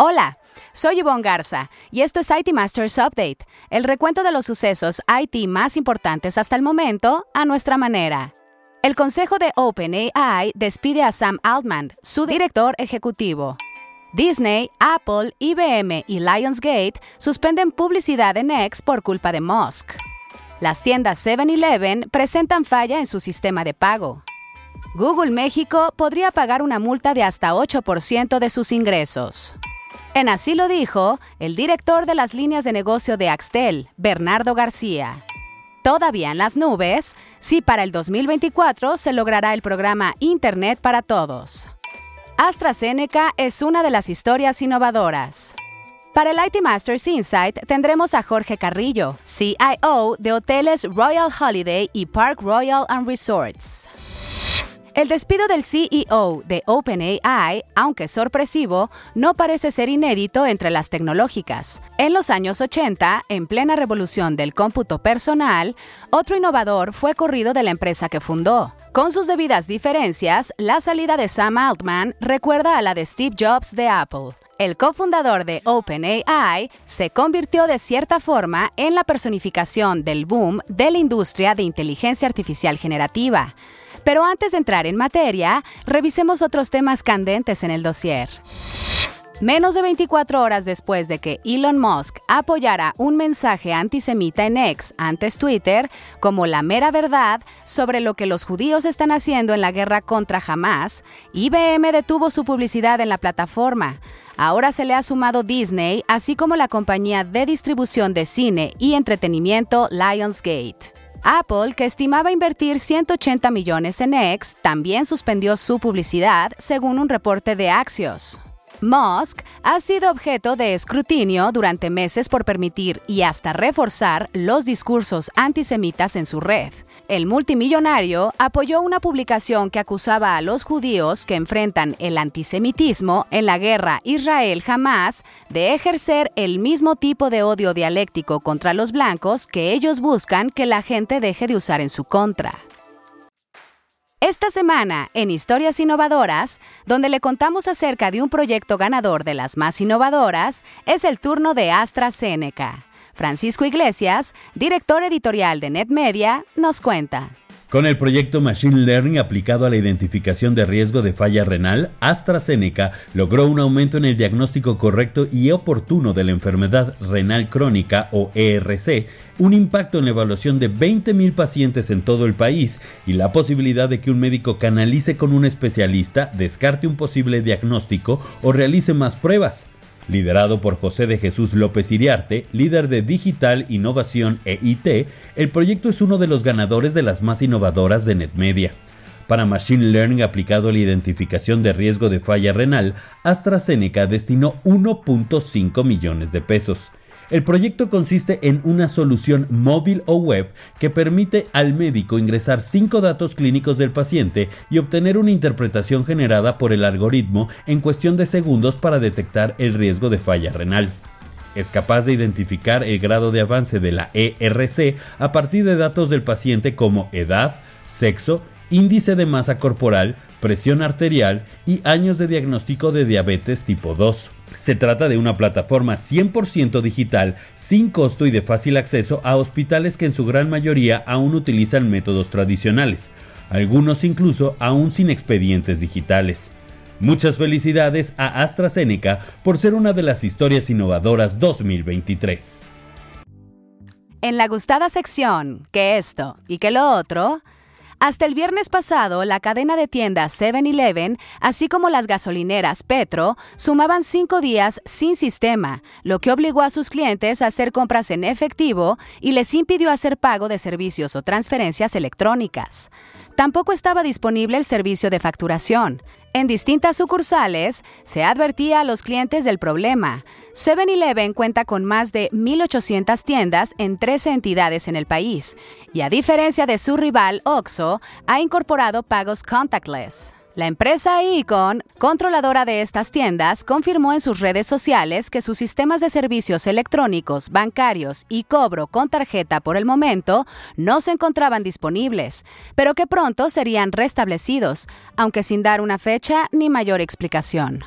Hola, soy Yvonne Garza y esto es IT Masters Update, el recuento de los sucesos IT más importantes hasta el momento a nuestra manera. El consejo de OpenAI despide a Sam Altman, su director ejecutivo. Disney, Apple, IBM y Lionsgate suspenden publicidad en X por culpa de Musk. Las tiendas 7-Eleven presentan falla en su sistema de pago. Google México podría pagar una multa de hasta 8% de sus ingresos. En así lo dijo el director de las líneas de negocio de Axtel, Bernardo García. Todavía en las nubes, sí para el 2024 se logrará el programa Internet para Todos. AstraZeneca es una de las historias innovadoras. Para el IT Masters Insight tendremos a Jorge Carrillo, CIO de hoteles Royal Holiday y Park Royal and Resorts. El despido del CEO de OpenAI, aunque sorpresivo, no parece ser inédito entre las tecnológicas. En los años 80, en plena revolución del cómputo personal, otro innovador fue corrido de la empresa que fundó. Con sus debidas diferencias, la salida de Sam Altman recuerda a la de Steve Jobs de Apple. El cofundador de OpenAI se convirtió de cierta forma en la personificación del boom de la industria de inteligencia artificial generativa. Pero antes de entrar en materia, revisemos otros temas candentes en el dossier. Menos de 24 horas después de que Elon Musk apoyara un mensaje antisemita en X, antes Twitter, como la mera verdad sobre lo que los judíos están haciendo en la guerra contra Hamas, IBM detuvo su publicidad en la plataforma. Ahora se le ha sumado Disney, así como la compañía de distribución de cine y entretenimiento Lionsgate. Apple, que estimaba invertir 180 millones en X, también suspendió su publicidad, según un reporte de Axios. Musk ha sido objeto de escrutinio durante meses por permitir y hasta reforzar los discursos antisemitas en su red. El multimillonario apoyó una publicación que acusaba a los judíos que enfrentan el antisemitismo en la guerra Israel-Jamás de ejercer el mismo tipo de odio dialéctico contra los blancos que ellos buscan que la gente deje de usar en su contra. Esta semana, en Historias Innovadoras, donde le contamos acerca de un proyecto ganador de las más innovadoras, es el turno de AstraZeneca. Francisco Iglesias, director editorial de NetMedia, nos cuenta. Con el proyecto Machine Learning aplicado a la identificación de riesgo de falla renal, AstraZeneca logró un aumento en el diagnóstico correcto y oportuno de la enfermedad renal crónica o ERC, un impacto en la evaluación de 20.000 pacientes en todo el país y la posibilidad de que un médico canalice con un especialista, descarte un posible diagnóstico o realice más pruebas. Liderado por José de Jesús López Iriarte, líder de Digital, Innovación e IT, el proyecto es uno de los ganadores de las más innovadoras de NetMedia. Para Machine Learning aplicado a la identificación de riesgo de falla renal, AstraZeneca destinó 1.5 millones de pesos. El proyecto consiste en una solución móvil o web que permite al médico ingresar cinco datos clínicos del paciente y obtener una interpretación generada por el algoritmo en cuestión de segundos para detectar el riesgo de falla renal. Es capaz de identificar el grado de avance de la ERC a partir de datos del paciente como edad, sexo, índice de masa corporal, presión arterial y años de diagnóstico de diabetes tipo 2. Se trata de una plataforma 100% digital, sin costo y de fácil acceso a hospitales que en su gran mayoría aún utilizan métodos tradicionales, algunos incluso aún sin expedientes digitales. Muchas felicidades a AstraZeneca por ser una de las historias innovadoras 2023. En la gustada sección, que esto y que lo otro, hasta el viernes pasado, la cadena de tiendas 7-Eleven, así como las gasolineras Petro, sumaban cinco días sin sistema, lo que obligó a sus clientes a hacer compras en efectivo y les impidió hacer pago de servicios o transferencias electrónicas. Tampoco estaba disponible el servicio de facturación. En distintas sucursales se advertía a los clientes del problema. 7-Eleven cuenta con más de 1.800 tiendas en 13 entidades en el país y a diferencia de su rival Oxxo, ha incorporado pagos contactless. La empresa Icon, controladora de estas tiendas, confirmó en sus redes sociales que sus sistemas de servicios electrónicos, bancarios y cobro con tarjeta por el momento no se encontraban disponibles, pero que pronto serían restablecidos, aunque sin dar una fecha ni mayor explicación.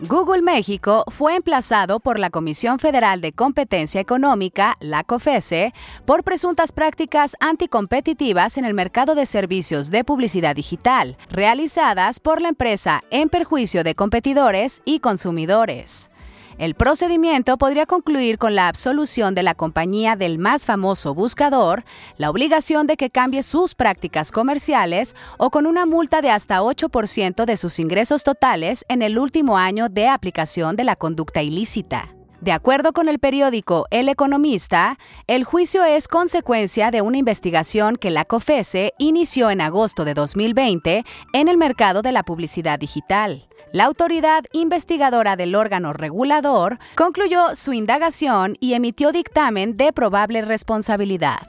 Google México fue emplazado por la Comisión Federal de Competencia Económica, la COFESE, por presuntas prácticas anticompetitivas en el mercado de servicios de publicidad digital, realizadas por la empresa en perjuicio de competidores y consumidores. El procedimiento podría concluir con la absolución de la compañía del más famoso buscador, la obligación de que cambie sus prácticas comerciales o con una multa de hasta 8% de sus ingresos totales en el último año de aplicación de la conducta ilícita. De acuerdo con el periódico El Economista, el juicio es consecuencia de una investigación que la COFESE inició en agosto de 2020 en el mercado de la publicidad digital. La autoridad investigadora del órgano regulador concluyó su indagación y emitió dictamen de probable responsabilidad.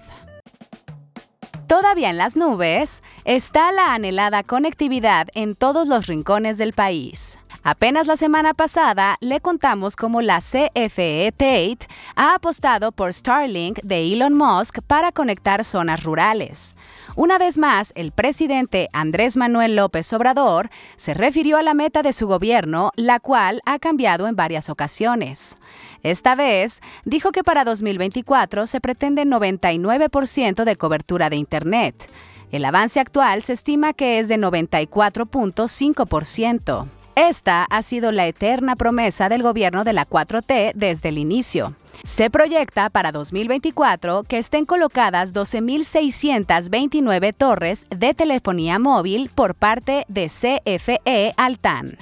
Todavía en las nubes está la anhelada conectividad en todos los rincones del país. Apenas la semana pasada le contamos cómo la CFE Tate ha apostado por Starlink de Elon Musk para conectar zonas rurales. Una vez más, el presidente Andrés Manuel López Obrador se refirió a la meta de su gobierno, la cual ha cambiado en varias ocasiones. Esta vez, dijo que para 2024 se pretende 99% de cobertura de Internet. El avance actual se estima que es de 94.5%. Esta ha sido la eterna promesa del gobierno de la 4T desde el inicio. Se proyecta para 2024 que estén colocadas 12.629 torres de telefonía móvil por parte de CFE Altan.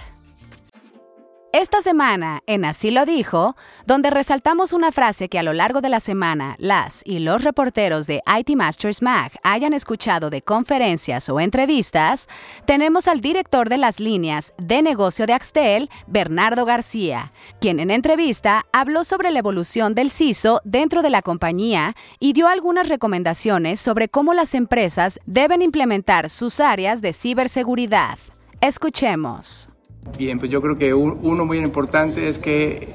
Esta semana, en Así lo dijo, donde resaltamos una frase que a lo largo de la semana las y los reporteros de IT Masters Mag hayan escuchado de conferencias o entrevistas, tenemos al director de las líneas de negocio de Axtel, Bernardo García, quien en entrevista habló sobre la evolución del CISO dentro de la compañía y dio algunas recomendaciones sobre cómo las empresas deben implementar sus áreas de ciberseguridad. Escuchemos. Bien, pues yo creo que uno muy importante es que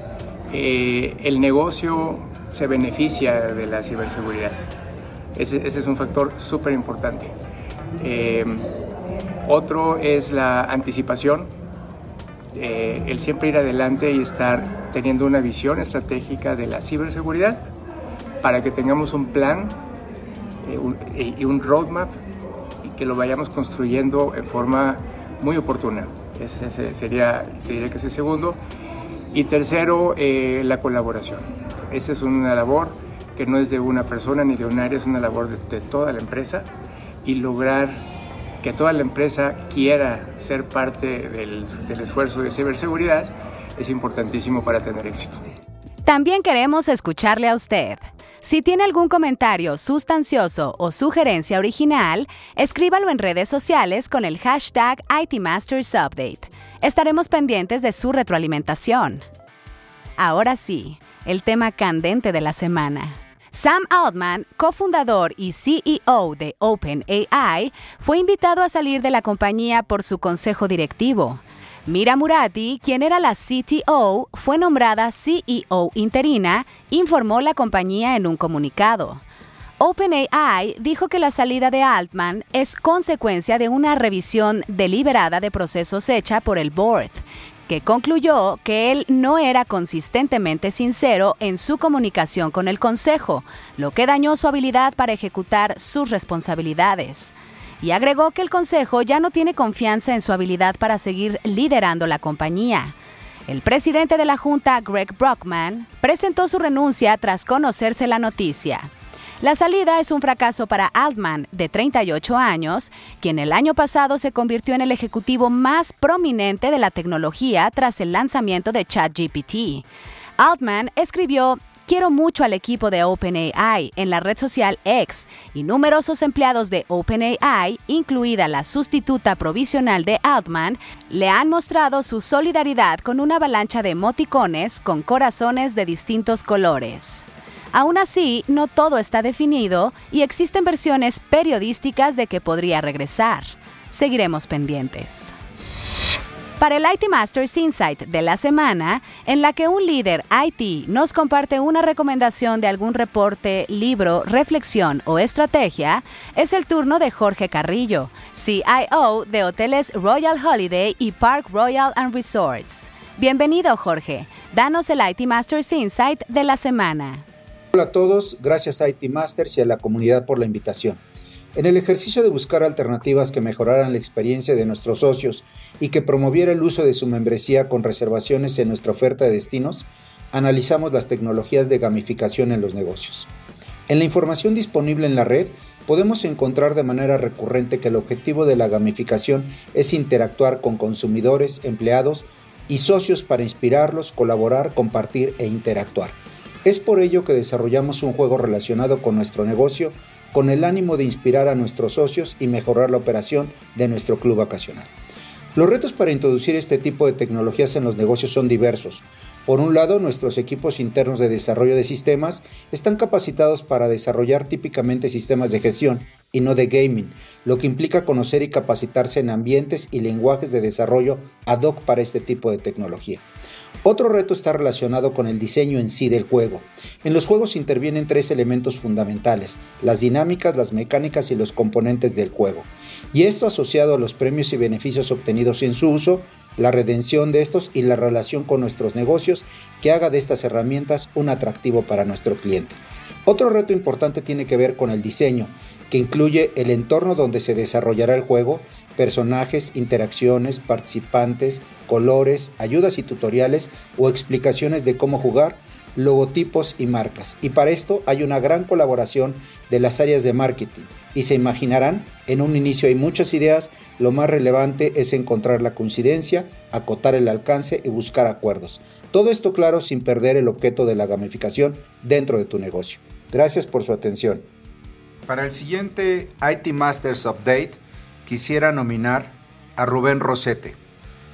eh, el negocio se beneficia de la ciberseguridad. Ese, es un factor súper importante. Eh, otro es la anticipación, eh, el siempre ir adelante y estar teniendo una visión estratégica de la ciberseguridad para que tengamos un plan y un roadmap y que lo vayamos construyendo en forma muy oportuna. Ese sería, te diría que es el segundo. Y tercero, eh, la colaboración. Esa es una labor que no es de una persona ni de un área, es una labor de, toda la empresa y lograr que toda la empresa quiera ser parte del, del esfuerzo de ciberseguridad es importantísimo para tener éxito. También queremos escucharle a usted. Si tiene algún comentario sustancioso o sugerencia original, escríbalo en redes sociales con el hashtag ITMastersUpdate. Estaremos pendientes de su retroalimentación. Ahora sí, el tema candente de la semana. Sam Altman, cofundador y CEO de OpenAI, fue invitado a salir de la compañía por su consejo directivo. Mira Murati, quien era la CTO, fue nombrada CEO interina, informó la compañía en un comunicado. OpenAI dijo que la salida de Altman es consecuencia de una revisión deliberada de procesos hecha por el board, que concluyó que él no era consistentemente sincero en su comunicación con el Consejo, lo que dañó su habilidad para ejecutar sus responsabilidades y agregó que el Consejo ya no tiene confianza en su habilidad para seguir liderando la compañía. El presidente de la Junta, Greg Brockman, presentó su renuncia tras conocerse la noticia. La salida es un fracaso para Altman, de 38 años, quien el año pasado se convirtió en el ejecutivo más prominente de la tecnología tras el lanzamiento de ChatGPT. Altman escribió Quiero mucho al equipo de OpenAI en la red social X y numerosos empleados de OpenAI, incluida la sustituta provisional de Altman, le han mostrado su solidaridad con una avalancha de emoticones con corazones de distintos colores. Aún así, no todo está definido y existen versiones periodísticas de que podría regresar. Seguiremos pendientes para el IT Masters Insight de la semana, en la que un líder IT nos comparte una recomendación de algún reporte, libro, reflexión o estrategia, es el turno de Jorge Carrillo, CIO de Hoteles Royal Holiday y Park Royal and Resorts. Bienvenido, Jorge. Danos el IT Masters Insight de la semana. Hola a todos, gracias a IT Masters y a la comunidad por la invitación. En el ejercicio de buscar alternativas que mejoraran la experiencia de nuestros socios y que promoviera el uso de su membresía con reservaciones en nuestra oferta de destinos, analizamos las tecnologías de gamificación en los negocios. En la información disponible en la red, podemos encontrar de manera recurrente que el objetivo de la gamificación es interactuar con consumidores, empleados y socios para inspirarlos, colaborar, compartir e interactuar. Es por ello que desarrollamos un juego relacionado con nuestro negocio con el ánimo de inspirar a nuestros socios y mejorar la operación de nuestro club vacacional. Los retos para introducir este tipo de tecnologías en los negocios son diversos. Por un lado, nuestros equipos internos de desarrollo de sistemas están capacitados para desarrollar típicamente sistemas de gestión y no de gaming, lo que implica conocer y capacitarse en ambientes y lenguajes de desarrollo ad hoc para este tipo de tecnología. Otro reto está relacionado con el diseño en sí del juego. En los juegos intervienen tres elementos fundamentales, las dinámicas, las mecánicas y los componentes del juego. Y esto asociado a los premios y beneficios obtenidos en su uso, la redención de estos y la relación con nuestros negocios que haga de estas herramientas un atractivo para nuestro cliente. Otro reto importante tiene que ver con el diseño, que incluye el entorno donde se desarrollará el juego, personajes, interacciones, participantes, colores, ayudas y tutoriales o explicaciones de cómo jugar, logotipos y marcas. Y para esto hay una gran colaboración de las áreas de marketing. Y se imaginarán, en un inicio hay muchas ideas, lo más relevante es encontrar la coincidencia, acotar el alcance y buscar acuerdos. Todo esto claro sin perder el objeto de la gamificación dentro de tu negocio. Gracias por su atención. Para el siguiente IT Masters Update, quisiera nominar a Rubén Rosete.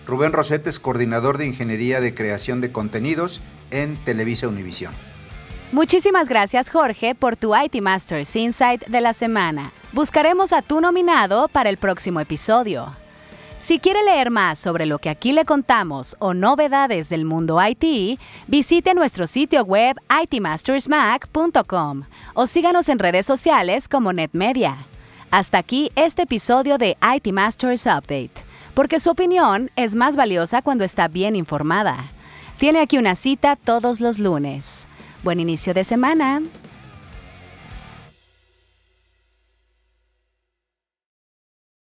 Rubén Rosete es coordinador de Ingeniería de Creación de Contenidos en Televisa Univisión. Muchísimas gracias Jorge por tu IT Masters Insight de la semana. Buscaremos a tu nominado para el próximo episodio. Si quiere leer más sobre lo que aquí le contamos o novedades del mundo IT, visite nuestro sitio web itmastersmac.com o síganos en redes sociales como NetMedia. Hasta aquí este episodio de IT Masters Update, porque su opinión es más valiosa cuando está bien informada. Tiene aquí una cita todos los lunes. Buen inicio de semana.